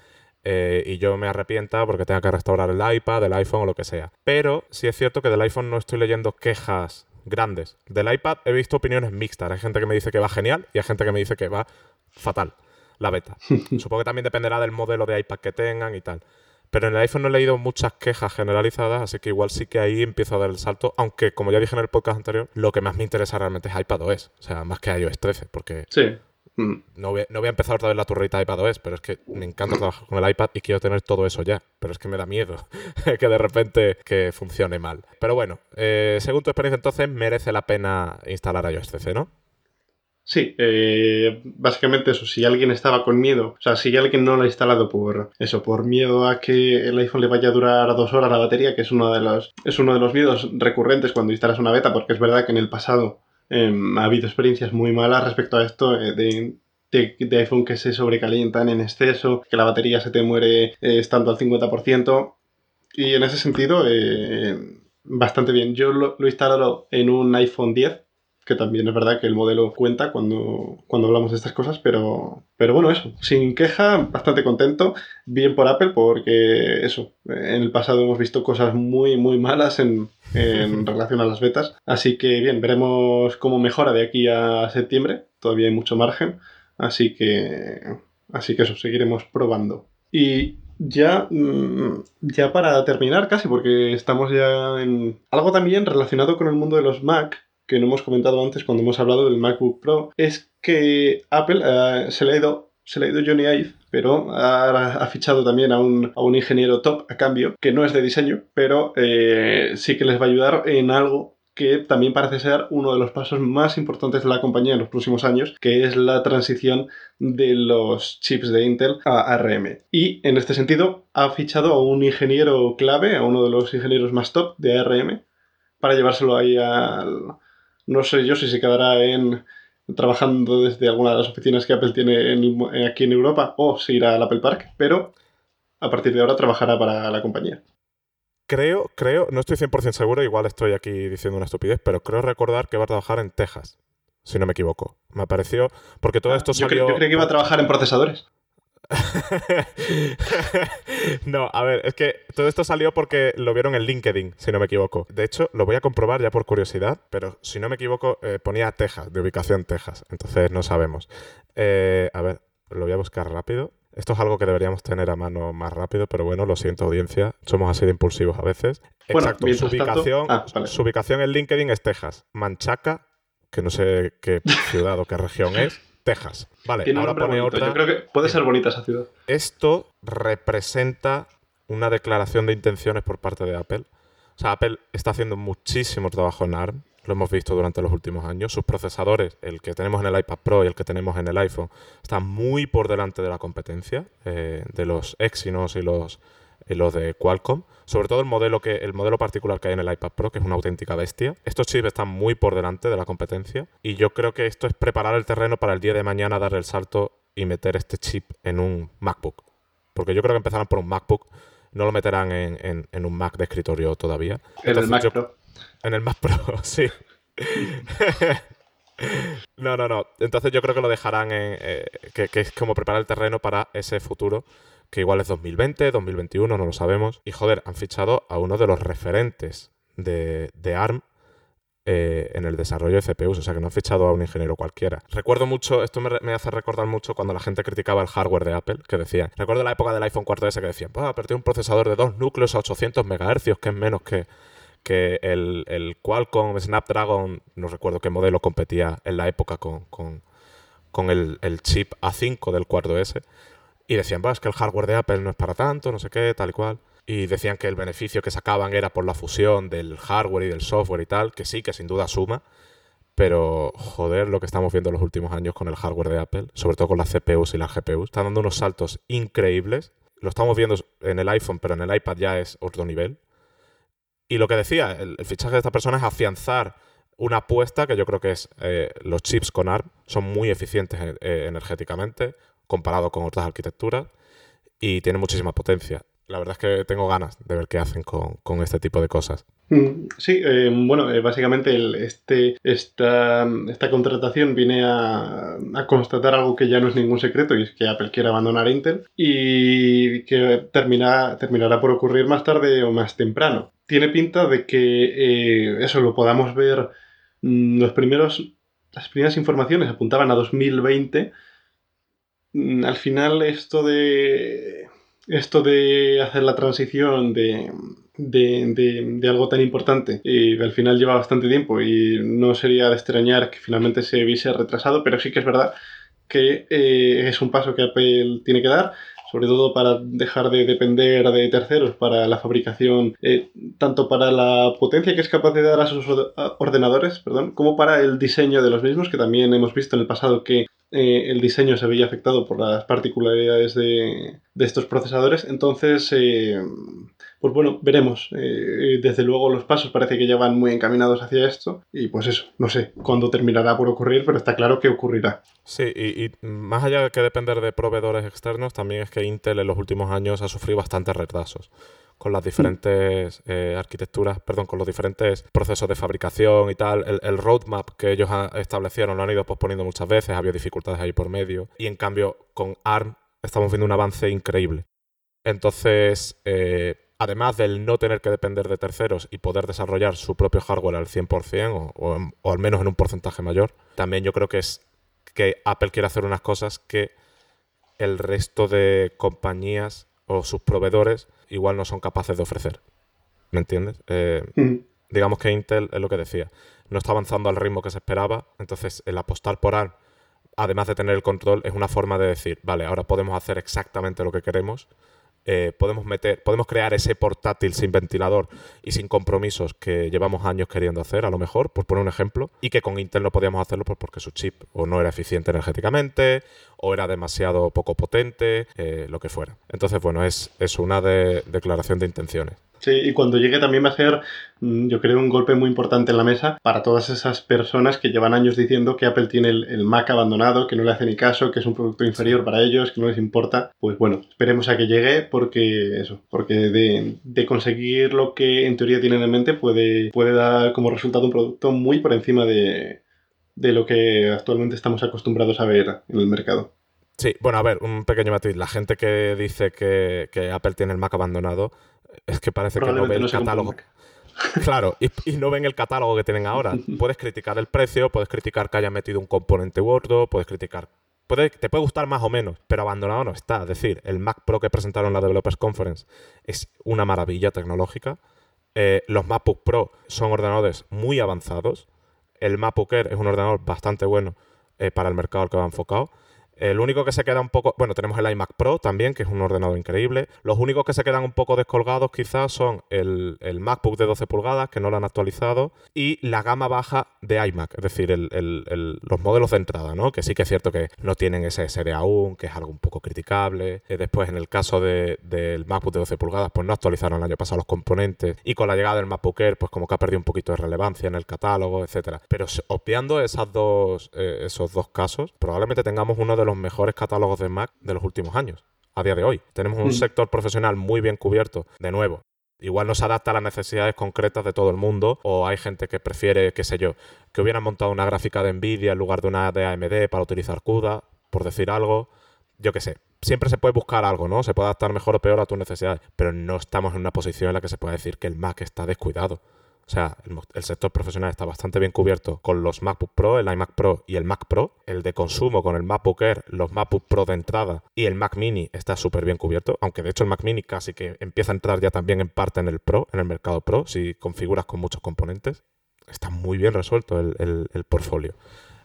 eh, y yo me arrepienta porque tenga que restaurar el iPad, el iPhone o lo que sea. Pero sí es cierto que del iPhone no estoy leyendo quejas grandes. Del iPad he visto opiniones mixtas. Hay gente que me dice que va genial y hay gente que me dice que va fatal la beta. (laughs) Supongo que también dependerá del modelo de iPad que tengan y tal. Pero en el iPhone no he leído muchas quejas generalizadas, así que igual sí que ahí empiezo a dar el salto, aunque como ya dije en el podcast anterior, lo que más me interesa realmente es iPadOS, o sea, más que iOS 13, porque Sí. Mm. no voy, no voy a empezar otra vez la turrita de iPadOS, pero es que me encanta trabajar con el iPad y quiero tener todo eso ya, pero es que me da miedo (laughs) que de repente que funcione mal. Pero bueno, eh, según tu experiencia entonces, merece la pena instalar iOS 13, ¿no? Sí, eh, básicamente eso, si alguien estaba con miedo, o sea, si alguien no lo ha instalado por eso, por miedo a que el iPhone le vaya a durar dos horas la batería, que es uno de los, es uno de los miedos recurrentes cuando instalas una beta, porque es verdad que en el pasado em, ha habido experiencias muy malas respecto a esto, eh, de, iPhone que se sobrecalientan en exceso, que la batería se te muere eh, estando al 50%, y en ese sentido, eh, bastante bien. Yo lo, lo he instalado en un iPhone 10, que también es verdad que el modelo cuenta cuando, cuando hablamos de estas cosas, pero, pero bueno, eso, sin queja, bastante contento, bien por Apple, porque eso, en el pasado hemos visto cosas muy, muy malas en, en (laughs) relación a las betas, así que bien, veremos cómo mejora de aquí a septiembre, todavía hay mucho margen, así que, así que eso, seguiremos probando. Y ya, mm, ya para terminar casi, porque estamos ya en algo también relacionado con el mundo de los Mac, que no hemos comentado antes cuando hemos hablado del MacBook Pro, es que Apple eh, se, le ha ido, se le ha ido Johnny Ive, pero ha, ha fichado también a un, a un, ingeniero top a cambio, que no es de diseño, pero eh, sí que les va a ayudar en algo que también parece ser uno de los pasos más importantes de la compañía en los próximos años, que es la transición de los chips de Intel a ARM. Y en este sentido ha fichado a un ingeniero clave, a uno de los ingenieros más top de ARM, para llevárselo ahí al, no sé yo si se quedará en trabajando desde alguna de las oficinas que Apple tiene en, aquí en Europa o si irá al Apple Park, pero a partir de ahora trabajará para la compañía. Creo, creo, no estoy 100% seguro, igual estoy aquí diciendo una estupidez, pero creo recordar que va a trabajar en Texas, si no me equivoco. Me pareció, porque todo esto yo salió... Creo, yo creía que iba a trabajar en procesadores. (laughs) no, a ver, es que todo esto salió porque lo vieron en LinkedIn, si no me equivoco. De hecho, lo voy a comprobar ya por curiosidad, pero si no me equivoco, eh, ponía Texas, de ubicación Texas, entonces no sabemos. Eh, a ver, lo voy a buscar rápido. Esto es algo que deberíamos tener a mano más rápido, pero bueno, lo siento audiencia, somos así de impulsivos a veces. Bueno, Exacto, su ubicación, tanto... ah, vale. su ubicación en LinkedIn es Texas, Manchaca, que no sé qué ciudad o qué región es, Texas. Vale, Tiene ahora pone bonito. otra. Yo creo que puede ser bonita esa ciudad. Esto representa una declaración de intenciones por parte de Apple. O sea, Apple está haciendo muchísimo trabajo en ARM, lo hemos visto durante los últimos años. Sus procesadores, el que tenemos en el iPad Pro y el que tenemos en el iPhone, están muy por delante de la competencia, eh, de los Exynos y los, los de Qualcomm. Sobre todo el modelo, que, el modelo particular que hay en el iPad Pro, que es una auténtica bestia. Estos chips están muy por delante de la competencia y yo creo que esto es preparar el terreno para el día de mañana dar el salto y meter este chip en un MacBook. Porque yo creo que empezarán por un MacBook, no lo meterán en, en, en un Mac de escritorio todavía. En el Mac yo, Pro. En el Mac Pro, (laughs) sí. no, no, no. Entonces yo creo que lo dejarán en, eh, que, que, es como preparar el terreno para ese futuro, que igual es 2020, 2021, no lo sabemos. Y joder, han fichado a uno de los referentes de, de ARM eh, en el desarrollo de CPUs, o sea que no han fichado a un ingeniero cualquiera. Recuerdo mucho, esto me, hace recordar mucho cuando la gente criticaba el hardware de Apple, que decían, recuerdo la época del iPhone 4S que decían, pues pero un procesador de dos núcleos a 800 MHz, que es menos que, que el, el, Qualcomm Snapdragon, no recuerdo qué modelo competía en la época con, con, con el, el, chip A5 del 4S. Y decían, es que el hardware de Apple no es para tanto, no sé qué, tal y cual. Y decían que el beneficio que sacaban era por la fusión del hardware y del software y tal, que sí, que sin duda suma. Pero, joder, lo que estamos viendo en los últimos años con el hardware de Apple, sobre todo con las CPUs y las GPUs, están dando unos saltos increíbles. Lo estamos viendo en el iPhone, pero en el iPad ya es otro nivel. Y lo que decía, el, el, fichaje de esta persona es afianzar una apuesta que yo creo que es eh, los chips con ARM son muy eficientes eh, energéticamente comparado con otras arquitecturas y tienen muchísima potencia. La verdad es que tengo ganas de ver qué hacen con, con este tipo de cosas. Sí, eh, bueno, eh, básicamente este, esta, esta contratación viene a, a, constatar algo que ya no es ningún secreto y es que Apple quiere abandonar Intel y que termina, terminará por ocurrir más tarde o más temprano. Tiene pinta de que eh, eso lo podamos ver. Mmm, los primeros, las primeras informaciones apuntaban a 2020. Mm, al final esto de esto de hacer la transición de, de, algo tan importante al final lleva bastante tiempo y no sería de extrañar que finalmente se hubiese retrasado, pero sí que es verdad que eh, es un paso que Apple tiene que dar sobre todo para dejar de depender de terceros para la fabricación, eh, tanto para la potencia que es capaz de dar a sus ordenadores, perdón, como para el diseño de los mismos, que también hemos visto en el pasado que eh, el diseño se veía afectado por las particularidades de, estos procesadores. Entonces, eh, pues bueno, veremos. Eh, desde luego los pasos parece que ya van muy encaminados hacia esto. Y pues eso, no sé cuándo terminará por ocurrir, pero está claro que ocurrirá. Sí, y, y, más allá de que depender de proveedores externos, también es que Intel en los últimos años ha sufrido bastantes retrasos con las diferentes eh, arquitecturas, perdón, con los diferentes procesos de fabricación y tal. El, roadmap que ellos establecieron lo han ido posponiendo muchas veces, había dificultades ahí por medio. Y en cambio, con ARM estamos viendo un avance increíble. Entonces, eh, además del no tener que depender de terceros y poder desarrollar su propio hardware al 100% o, o, o al menos en un porcentaje mayor, también yo creo que es que Apple quiere hacer unas cosas que el resto de compañías o sus proveedores igual no son capaces de ofrecer. ¿Me entiendes? Eh, digamos que Intel es lo que decía. No está avanzando al ritmo que se esperaba. Entonces, el apostar por ARM, además de tener el control, es una forma de decir, vale, ahora podemos hacer exactamente lo que queremos eh, podemos meter, podemos crear ese portátil sin ventilador y sin compromisos que llevamos años queriendo hacer, a lo mejor, por poner un ejemplo, y que con Intel no podíamos hacerlo pues porque su chip o no era eficiente energéticamente, o era demasiado poco potente, eh, lo que fuera. Entonces, bueno, es, es una declaración de intenciones. Sí, y cuando llegue también va a ser, mm, yo creo, un golpe muy importante en la mesa para todas esas personas que llevan años diciendo que Apple tiene el, Mac abandonado, que no le hace ni caso, que es un producto inferior para ellos, que no les importa. Pues bueno, esperemos a que llegue porque eso, porque de, conseguir lo que en teoría tienen en mente puede, puede dar como resultado un producto muy por encima de, de lo que actualmente estamos acostumbrados a ver en el mercado. Sí, bueno, a ver, un pequeño matiz. La gente que dice que, que Apple tiene el Mac abandonado es que parece que no ve el catálogo. (laughs) Claro, y, no ven el catálogo que tienen ahora. (laughs) Puedes criticar el precio, puedes criticar que haya metido un componente gordo, puedes criticar. Puede, te puede gustar más o menos, pero abandonado no está. Es decir, el Mac Pro que presentaron en la Developers Conference es una maravilla tecnológica. Eh, los MacBook Pro son ordenadores muy avanzados. El MacBook Air es un ordenador bastante bueno eh, para el mercado al que va enfocado. El único que se queda un poco, bueno, tenemos el iMac Pro también, que es un ordenador increíble. Los únicos que se quedan un poco descolgados quizás son el, MacBook de 12 pulgadas, que no lo han actualizado, y la gama baja de iMac, es decir, los modelos de entrada, ¿no? Que sí que es cierto que no tienen SSD aún, que es algo un poco criticable. Eh, después, en el caso del MacBook de 12 pulgadas, pues no actualizaron el año pasado los componentes, y con la llegada del MacBook Air, pues como que ha perdido un poquito de relevancia en el catálogo, etcétera. Pero obviando esas dos, eh, esos dos casos, probablemente tengamos uno de los mejores catálogos de Mac de los últimos años, a día de hoy. Tenemos un mm. sector profesional muy bien cubierto, de nuevo. Igual no se adapta a las necesidades concretas de todo el mundo, o hay gente que prefiere, qué sé yo, que hubieran montado una gráfica de Nvidia en lugar de una de AMD para utilizar CUDA, por decir algo. Yo qué sé, siempre se puede buscar algo, ¿no? Se puede adaptar mejor o peor a tus necesidades, pero no estamos en una posición en la que se pueda decir que el Mac está descuidado. O sea, el, sector profesional está bastante bien cubierto con los MacBook Pro, el iMac Pro y el Mac Pro. El de consumo con el MacBook Air, los MacBook Pro de entrada y el Mac Mini está súper bien cubierto. Aunque de hecho el Mac Mini casi que empieza a entrar ya también en parte en el Pro, en el mercado Pro, si configuras con muchos componentes. Está muy bien resuelto el, el portfolio.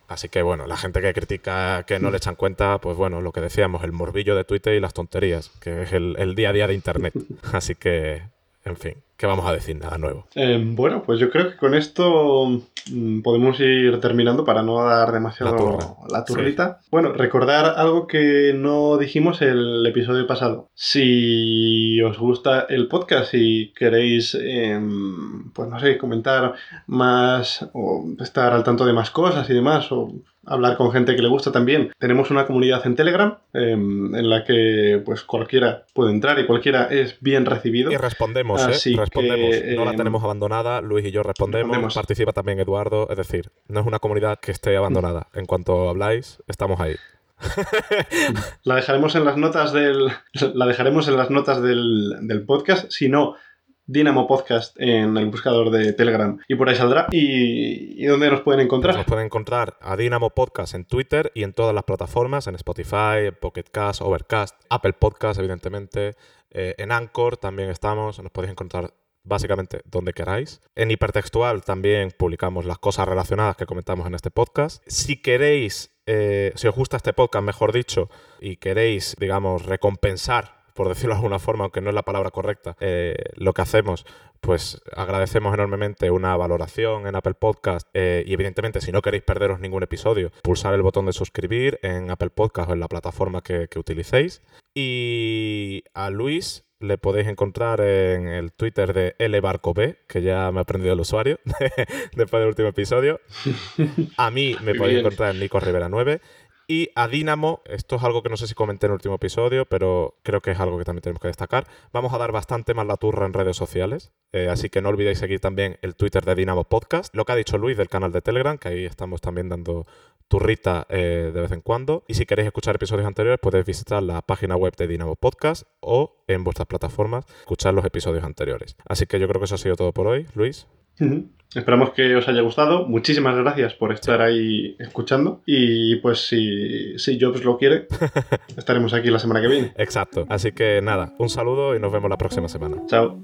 Así que bueno, la gente que critica que no le echan cuenta, pues bueno, lo que decíamos, el morbillo de Twitter y las tonterías, que es el, el día a día de Internet. (laughs) Así que en fin, ¿qué vamos a decir? Nada nuevo. Eh, bueno, pues yo creo que con esto mm, podemos ir terminando para no dar demasiado la, turrita. Bueno, recordar algo que no dijimos el episodio pasado. Si os gusta el podcast y queréis, em, pues no sé, comentar más o estar al tanto de más cosas y demás, o hablar con gente que le gusta también. Tenemos una comunidad en Telegram em, en la que pues cualquiera puede entrar y cualquiera es bien recibido. Y respondemos, ¿eh? Respondemos. no la em, tenemos abandonada, Luis y yo respondemos, Participa también Eduardo. Es decir, no es una comunidad que esté abandonada. En cuanto habláis, estamos ahí. (laughs) la dejaremos en las notas del. La dejaremos en las notas del, del podcast. Si no, Dynamo Podcast en el buscador de Telegram y por ahí saldrá. ¿Y, dónde nos pueden encontrar? Nos pueden encontrar a Dynamo Podcast en Twitter y en todas las plataformas, en Spotify, Pocket Cast, Overcast, Apple Podcast, evidentemente, eh, en Anchor también estamos, nos podéis encontrar básicamente donde queráis. En hipertextual también publicamos las cosas relacionadas que comentamos en este podcast. Si queréis, eh, si os gusta este podcast, mejor dicho, y queréis, digamos, recompensar por decirlo de alguna forma, aunque no es la palabra correcta, eh, lo que hacemos, pues agradecemos enormemente una valoración en Apple Podcast eh, y evidentemente si no queréis perderos ningún episodio, pulsar el botón de suscribir en Apple Podcast o en la plataforma que, que utilicéis. Y a Luis le podéis encontrar en el Twitter de LBarcoB, que ya me ha aprendido el usuario (laughs) después del último episodio. (laughs) A mí me podéis encontrar en Nico Rivera 9. Y a Dynamo, esto es algo que no sé si comenté en el último episodio, pero creo que es algo que también tenemos que destacar. Vamos a dar bastante más la turra en redes sociales, eh, así que no olvidéis seguir también el Twitter de Dynamo Podcast, lo que ha dicho Luis del canal de Telegram, que ahí estamos también dando turrita eh, de vez en cuando. Y si queréis escuchar episodios anteriores, podéis visitar la página web de Dynamo Podcast o en vuestras plataformas escuchar los episodios anteriores. Así que yo creo que eso ha sido todo por hoy, Luis. Esperamos que os haya gustado. Muchísimas gracias por estar ahí escuchando. Y pues si, si Jobs lo quiere, (laughs) estaremos aquí la semana que viene. Exacto. Así que nada, un saludo y nos vemos la próxima semana. Chao.